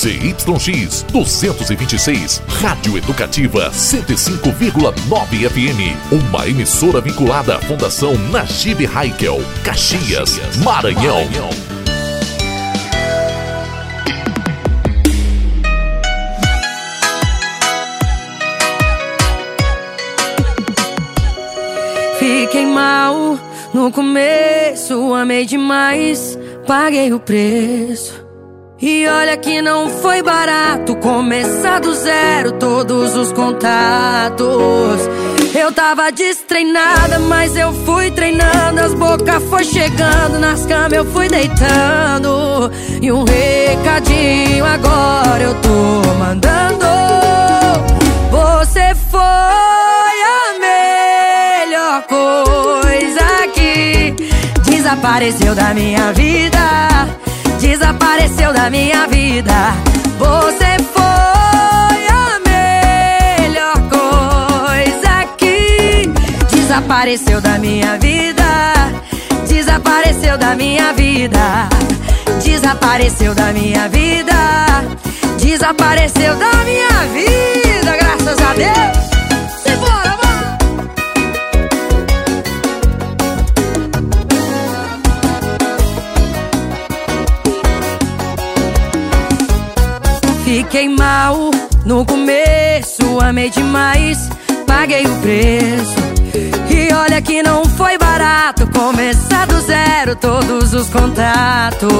ZYX 226, Rádio Educativa 105,9 FM. Uma emissora vinculada à Fundação Najib Haikel, Caxias, Maranhão. Fiquei mal no começo, amei demais, paguei o preço. E olha que não foi barato começar do zero todos os contatos. Eu tava destreinada, mas eu fui treinando. As bocas foi chegando, nas camas eu fui deitando. E um recadinho agora eu tô mandando. Você foi a melhor coisa que desapareceu da minha vida. Desapareceu da minha vida. Você foi a melhor coisa que desapareceu da minha vida. Desapareceu da minha vida. Desapareceu da minha vida. Desapareceu da minha vida, graças a Deus. Fiquei mal no começo, amei demais, paguei o preço. E olha que não foi barato começar do zero todos os contatos.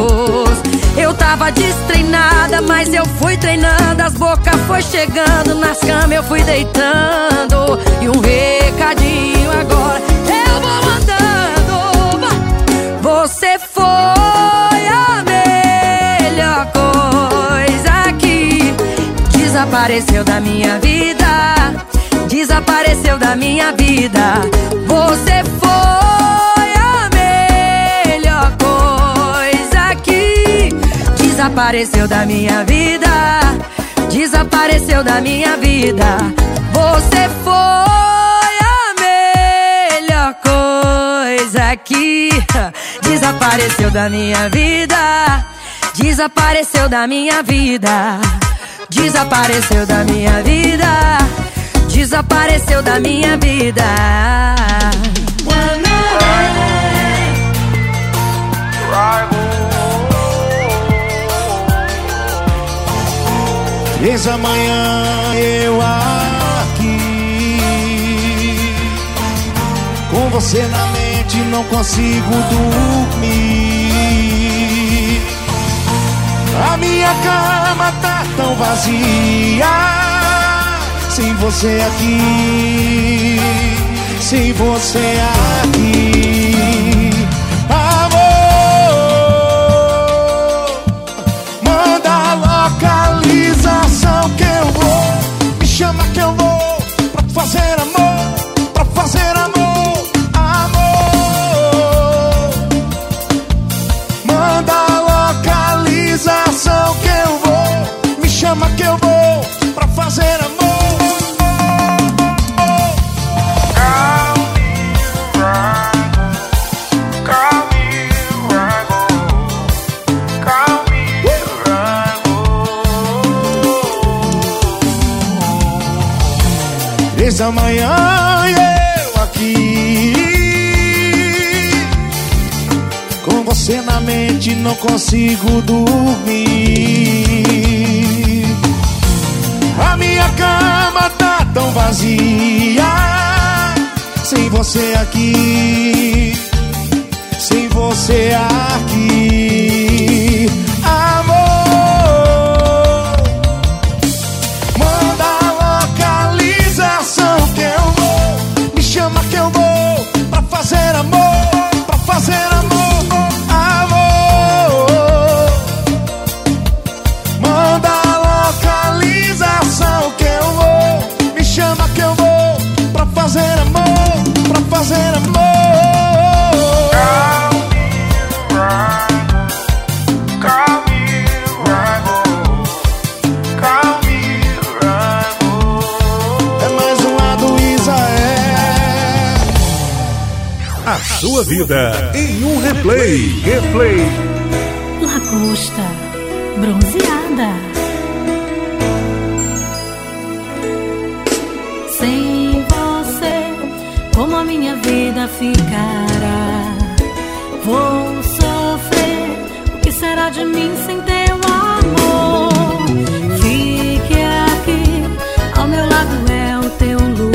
Eu tava destreinada, mas eu fui treinando, as bocas foi chegando, nas camas eu fui deitando. E um recadinho desapareceu da minha vida. Desapareceu da minha vida. Você foi a melhor coisa que desapareceu da minha vida. Desapareceu da minha vida. Você foi a melhor coisa que desapareceu da minha vida. Desapareceu da minha vida. Desapareceu da minha vida. Desapareceu da minha vida. Eis amanhã eu aqui Com você na mente não consigo dormir A minha cama tá tão vazia Sem você aqui Sem você aqui Amor Manda localização que eu vou. Me chama que eu vou pra fazer amor, pra fazer amor. Chama que eu vou pra fazer amor. Desde amanhã eu aqui Com você na mente não consigo dormir vazia Sem você aqui Sem você aqui Amor Manda a localização que eu vou. Me chama que eu vou pra fazer amor, vida em um replay. Replay. Lagosta bronzeada. Sem você, como a minha vida ficará? Vou sofrer. O que será de mim sem teu amor? Fique aqui, ao meu lado é o teu lugar.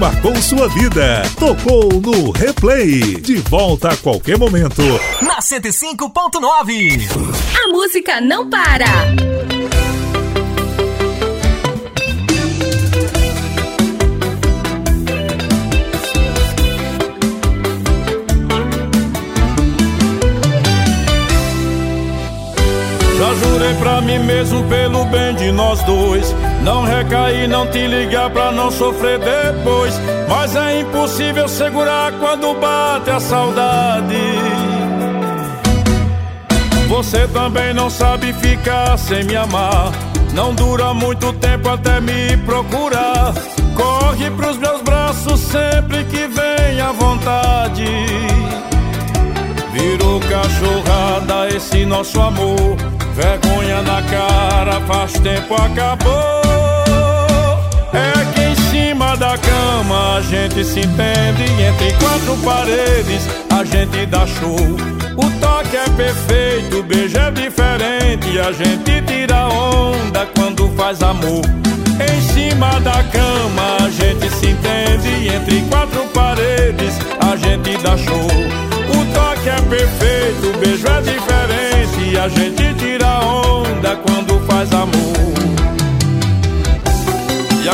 Marcou sua vida. Tocou no replay. De volta a qualquer momento. Na 105.9. A música não para. Já jurei pra mim mesmo pelo bem de nós dois Não recair, não te ligar pra não sofrer depois. Mas é impossível segurar quando bate a saudade. Você também não sabe ficar sem me amar. Não dura muito tempo até me procurar. Corre pros meus braços sempre que vem à vontade. Virou cachorrada esse nosso amor. Vergonha na cara, faz tempo acabou. Cima da cama a gente se entende. Entre quatro paredes a gente dá show. O toque é perfeito, o beijo é diferente. A gente tira onda quando faz amor. Em cima da cama a gente se entende. Entre quatro paredes a gente dá show. O toque é perfeito, o beijo é diferente. A gente tira onda quando faz amor.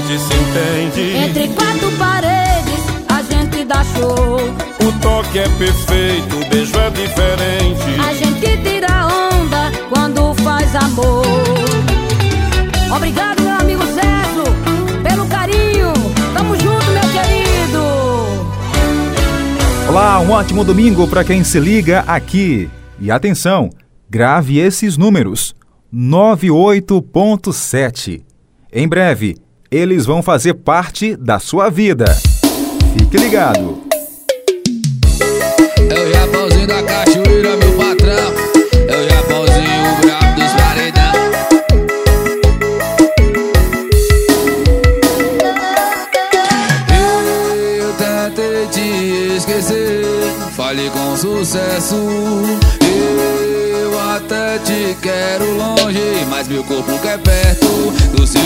gente se entende. Entre quatro paredes, a gente dá show. O toque é perfeito, o beijo é diferente. A gente tira onda quando faz amor. Obrigado, meu amigo Zezo, pelo carinho. Tamo junto, meu querido. Olá, um ótimo domingo para quem se liga aqui. E atenção, grave esses números: 98.7. Em breve, eles vão fazer parte da sua vida. Fique ligado. É o Japãozinho da cachoeira, meu patrão. É o Japãozinho, brabo. Eu tentei te esquecer, com sucesso. Eu até te quero longe, mas meu corpo quer perto do seu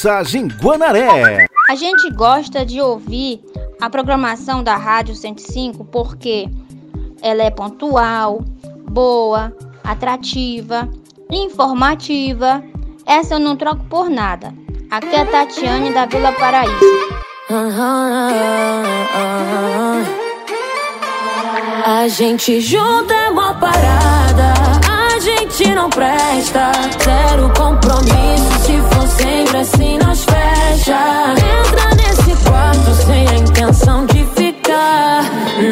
Mensagem Guanaré A gente gosta de ouvir a programação da Rádio 105 porque ela é pontual, boa, atrativa, informativa. Essa eu não troco por nada. Aqui é a Tatiane da Vila Paraíso. A gente junta é uma parada, a gente não presta. Zero compromisso, se for sempre assim Entra nesse quarto sem a intenção de ficar.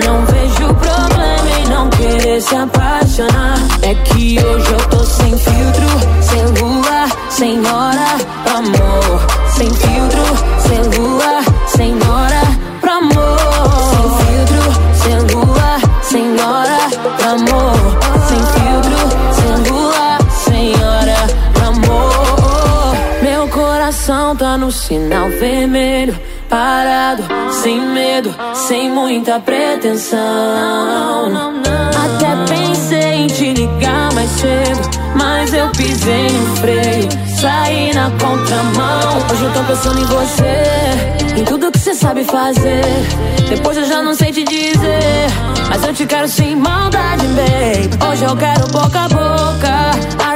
Não vejo problema em não querer se apaixonar. É que hoje eu tô sem filtro, sem lua, sem hora, amor. No sinal vermelho. parado, sem medo, sem muita pretensão. Até pensei em te ligar mais cedo, mas eu pisei no freio, saí na contramão. Hoje eu tô pensando em você, em tudo que você sabe fazer. Depois eu já não sei te dizer, mas eu te quero sem maldade, babe. Hoje eu quero boca a boca,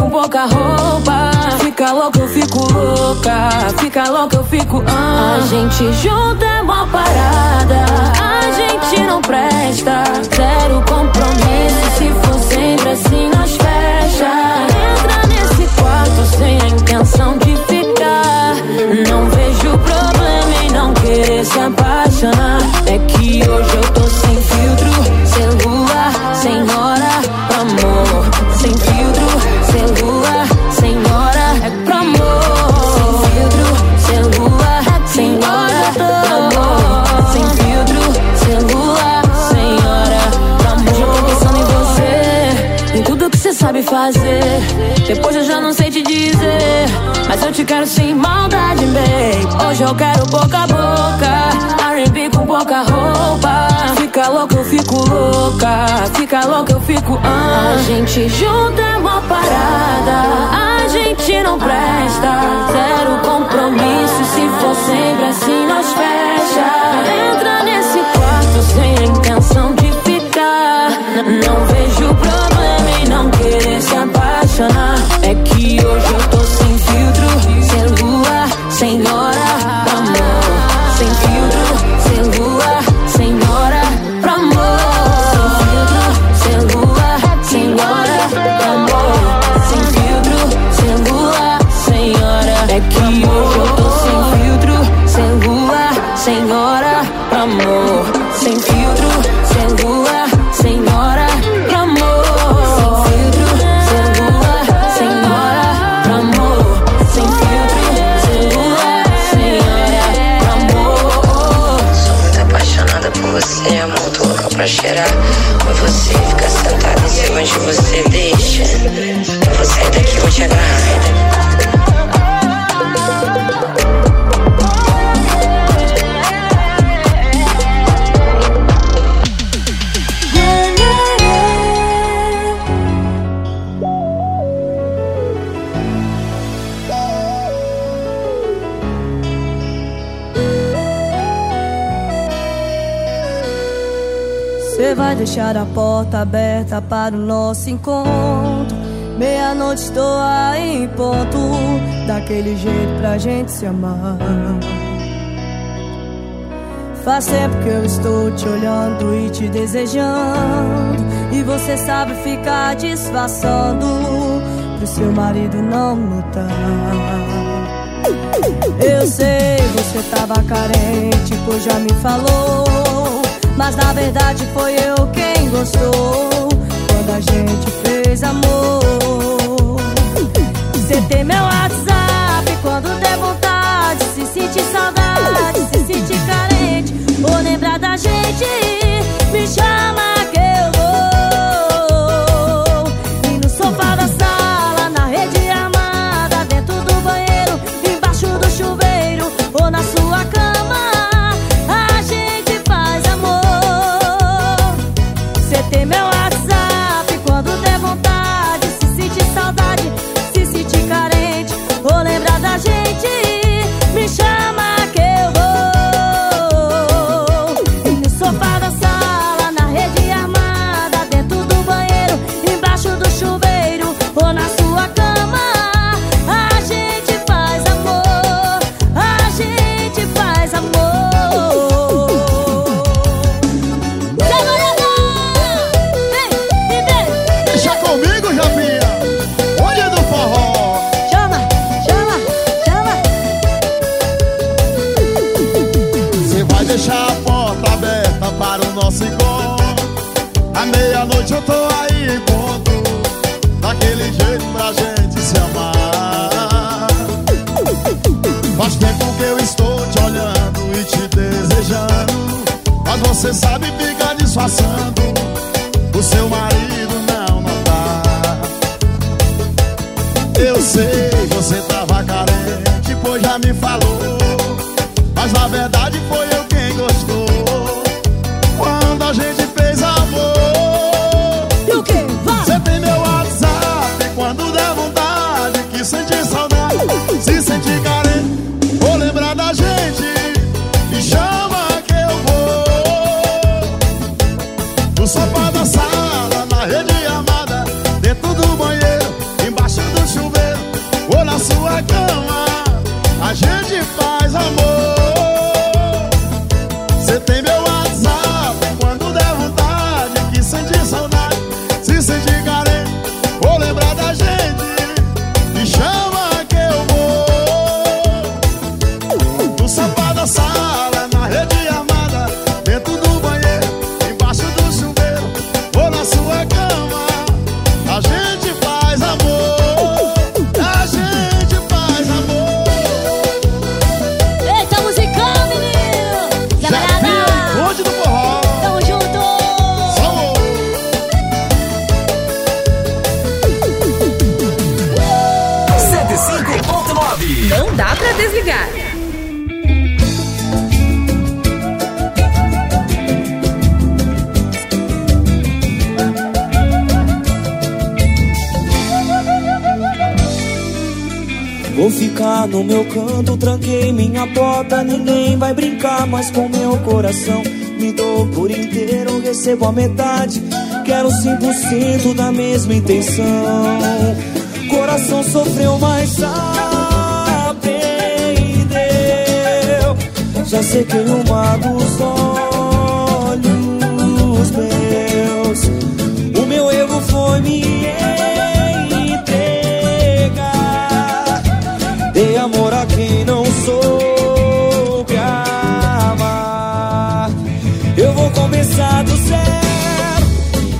com pouca roupa. Fica louca, eu fico louca. Fica louca, eu fico. Ah. A gente junto é uma parada. A gente não presta. Zero compromisso. Se for sempre assim, nós fecha. Entra nesse quarto sem a intenção de ficar. Não vejo problema em não querer se apaixonar. É que hoje eu fazer. Depois eu já não sei te dizer, mas eu te quero sem maldade, babe. Hoje eu quero boca a boca, R&B com pouca roupa. Fica louca, eu fico louca. Fica louca, eu fico. Ah. A gente junto é uma parada. A gente não presta. Zero compromisso. Se for sempre assim, nós fecha. Entra aberta para o nosso encontro. Meia-noite estou aí em ponto. Daquele jeito pra gente se amar. Faz tempo que eu estou te olhando e te desejando. E você sabe ficar disfarçando pro seu marido não notar. Eu sei, você tava carente, pois já me falou. Mas na verdade foi eu quem gostou a gente fez amor. Mais com meu coração. Me dou por inteiro, recebo a metade. Quero 100% da mesma intenção. Coração sofreu, mas aprendeu. Já sequei uma dos olhos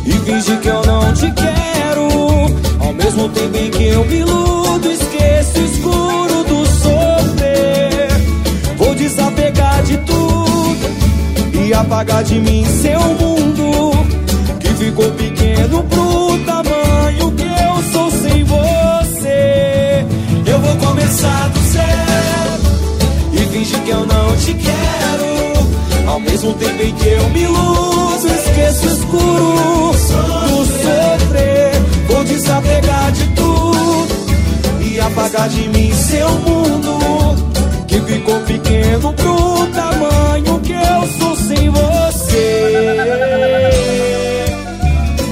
e fingir que eu não te quero. Ao mesmo tempo em que eu me iludo, esqueço o escuro do sofrer. Vou desapegar de tudo e apagar de mim seu mundo que ficou pequeno pro tamanho que eu sou sem você. Eu vou começar do Mesmo tempo em que eu me iludo, esqueço o escuro do sofrer. Vou desapegar de tudo e apagar de mim seu mundo que ficou pequeno pro tamanho que eu sou sem você.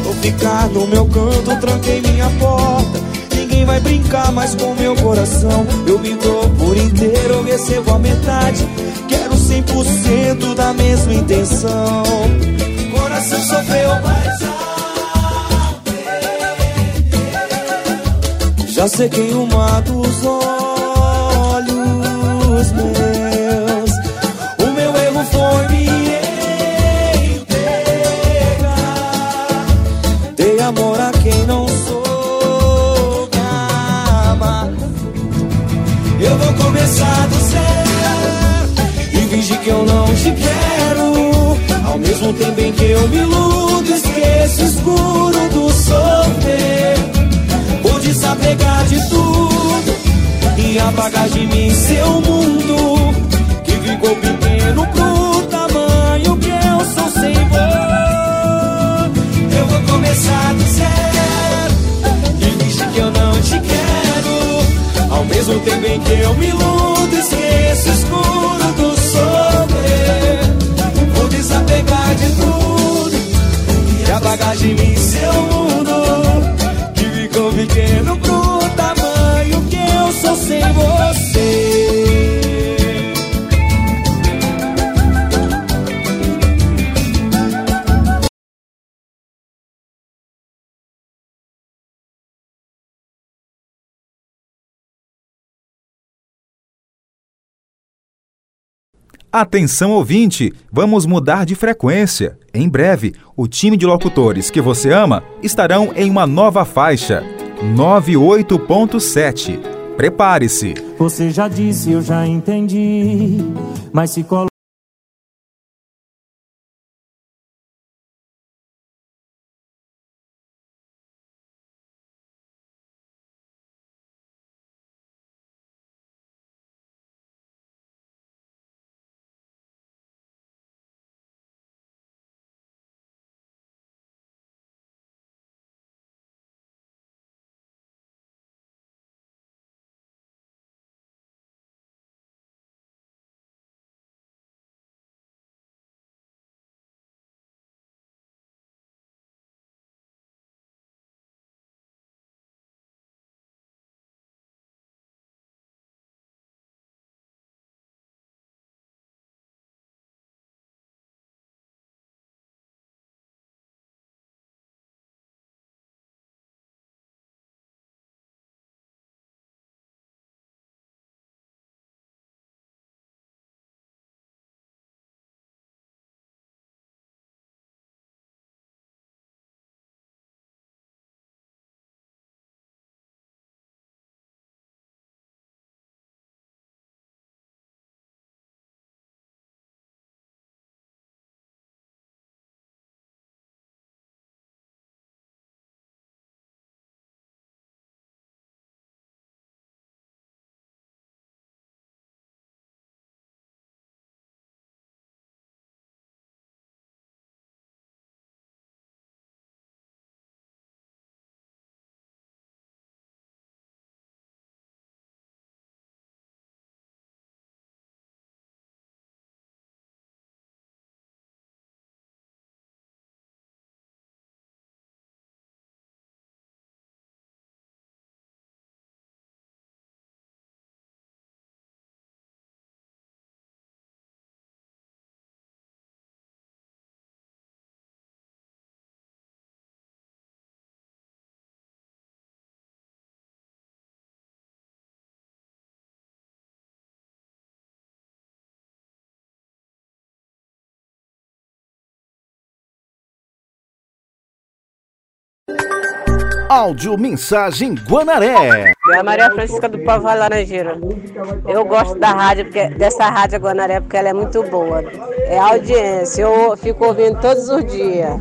Vou ficar no meu canto, tranquei minha porta. Ninguém vai brincar mais com meu coração. Eu me dou por inteiro, eu recebo a metade. Quero 100% da mesma intenção. Coração sofreu, mas Já sequei uma dos olhos mesmo tempo em que eu me iludo, esqueço o escuro do sofrer. Vou desapegar de tudo e apagar de mim seu mundo que ficou pequeno pro tamanho que eu sou sem você. Eu vou começar do zero e fingir que eu não te quero. Ao mesmo tempo em que eu me iludo, esqueço o escuro mim seu Atenção ouvinte, vamos mudar de frequência. Em breve, o time de locutores que você ama estarão em uma nova faixa, 98.7. Prepare-se. Você já disse, eu já entendi, mas se coloca Áudio Mensagem Guanaré. É a Maria Francisca do Povo Laranjeira. Eu gosto da rádio, porque, dessa rádio Guanaré, porque ela é muito boa. É audiência, eu fico ouvindo todos os dias.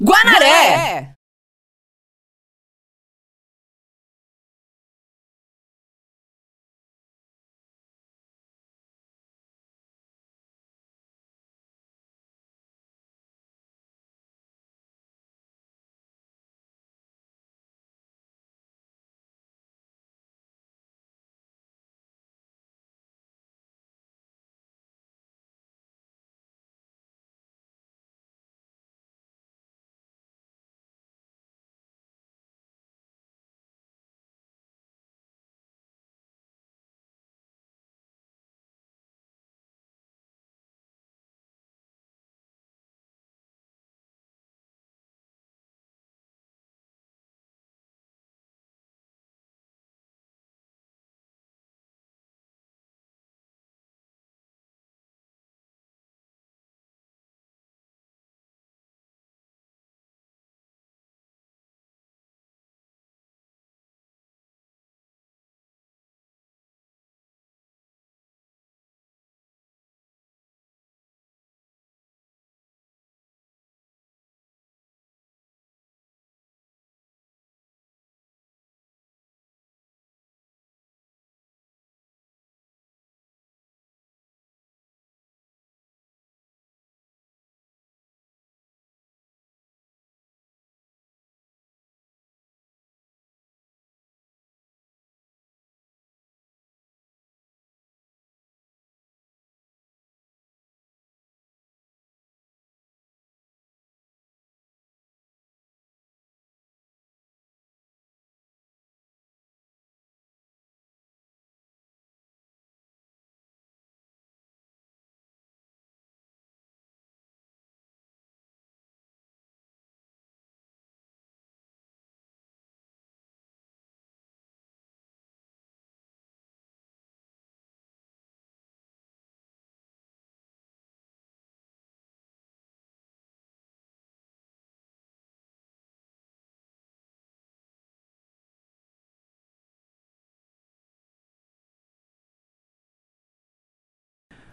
Guanaré!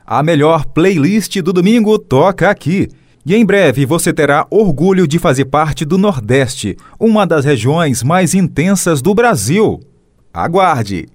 A melhor playlist do domingo toca aqui. E em breve você terá orgulho de fazer parte do Nordeste, uma das regiões mais intensas do Brasil. Aguarde!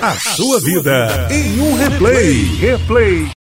A sua vida em um replay. Replay.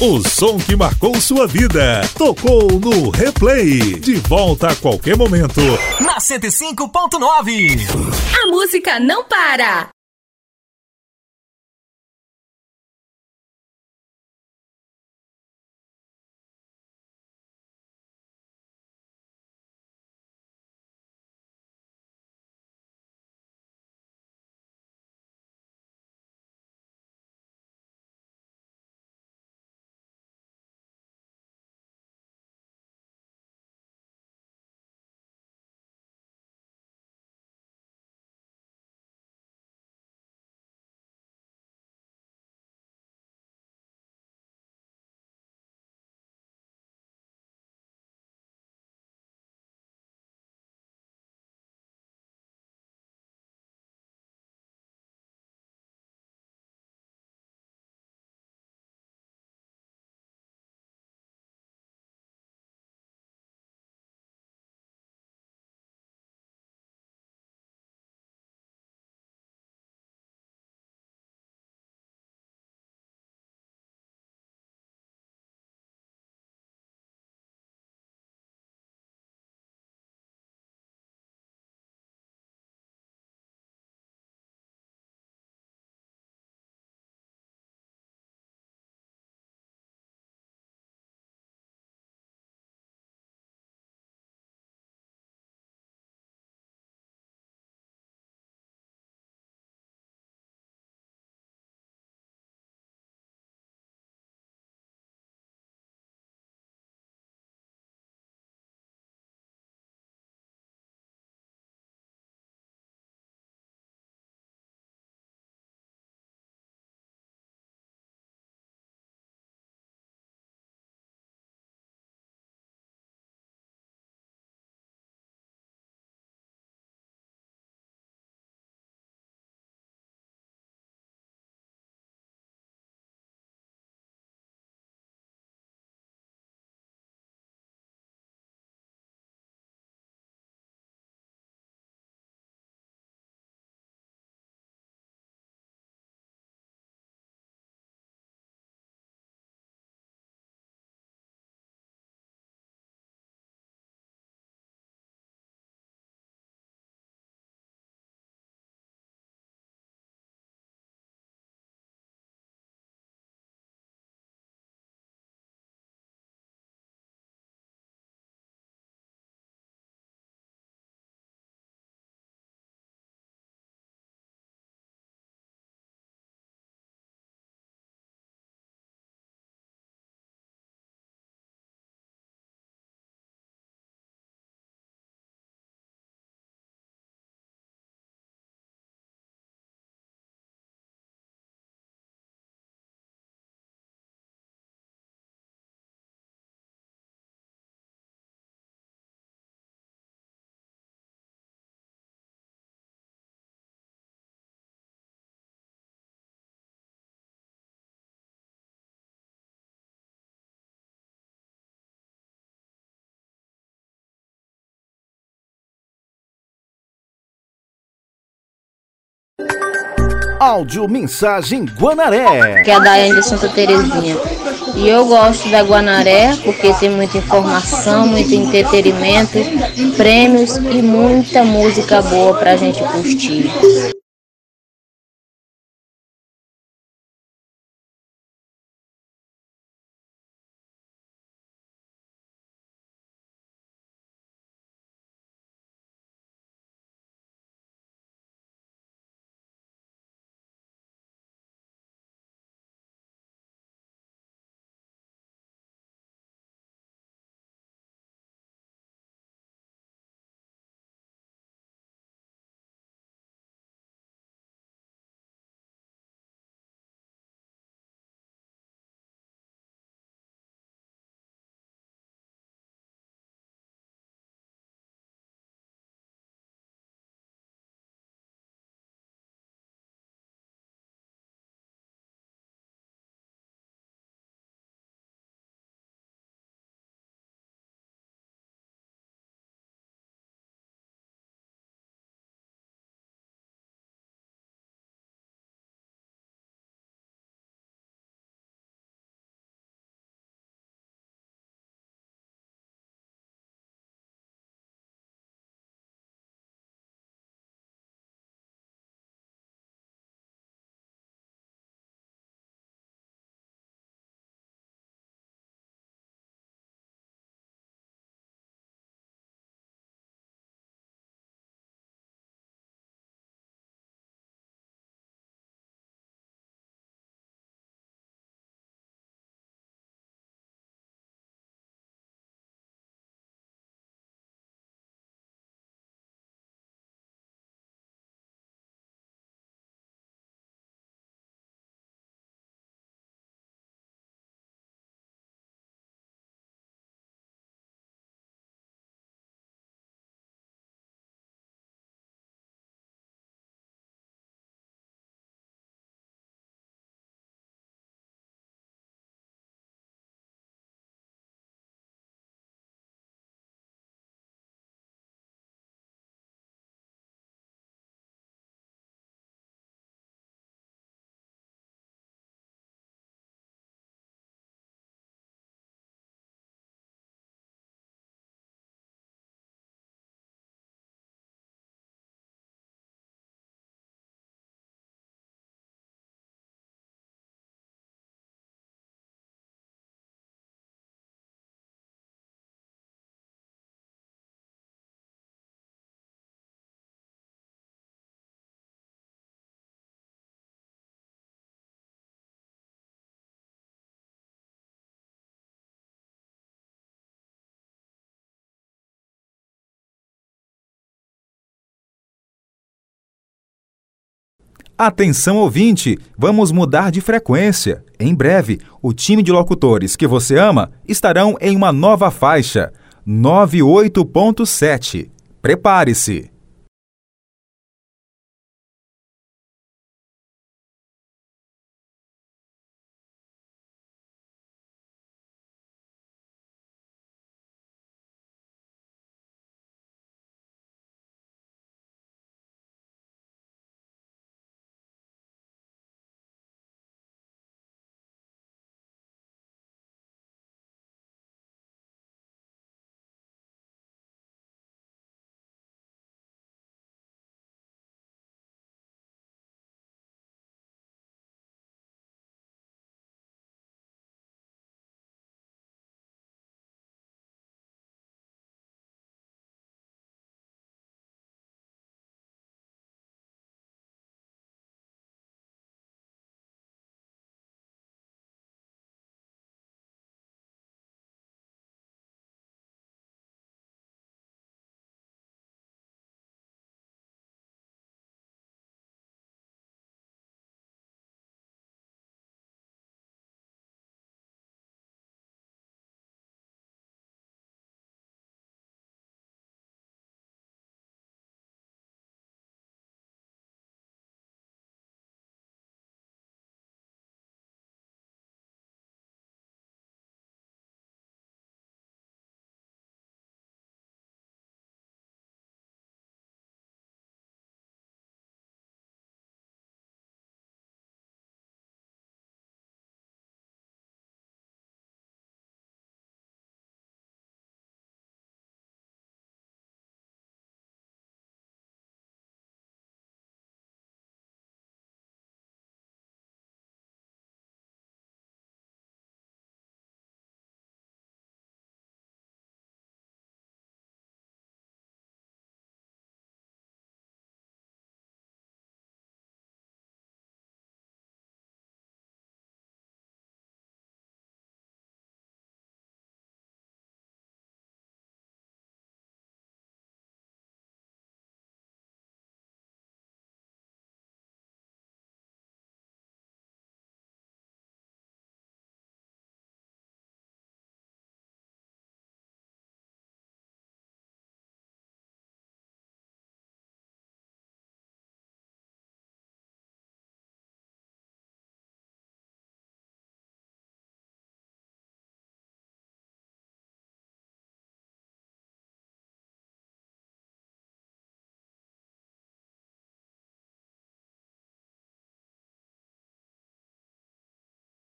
O som que marcou sua vida. Tocou no replay. De volta a qualquer momento. Na 105.9. A música não para. Áudio Mensagem Guanaré. Que é a Daiane de Santa Terezinha. E eu gosto da Guanaré porque tem muita informação, muito entretenimento, prêmios e muita música boa pra gente curtir. Atenção ouvinte, vamos mudar de frequência. Em breve, o time de locutores que você ama estarão em uma nova faixa, 98.7. Prepare-se!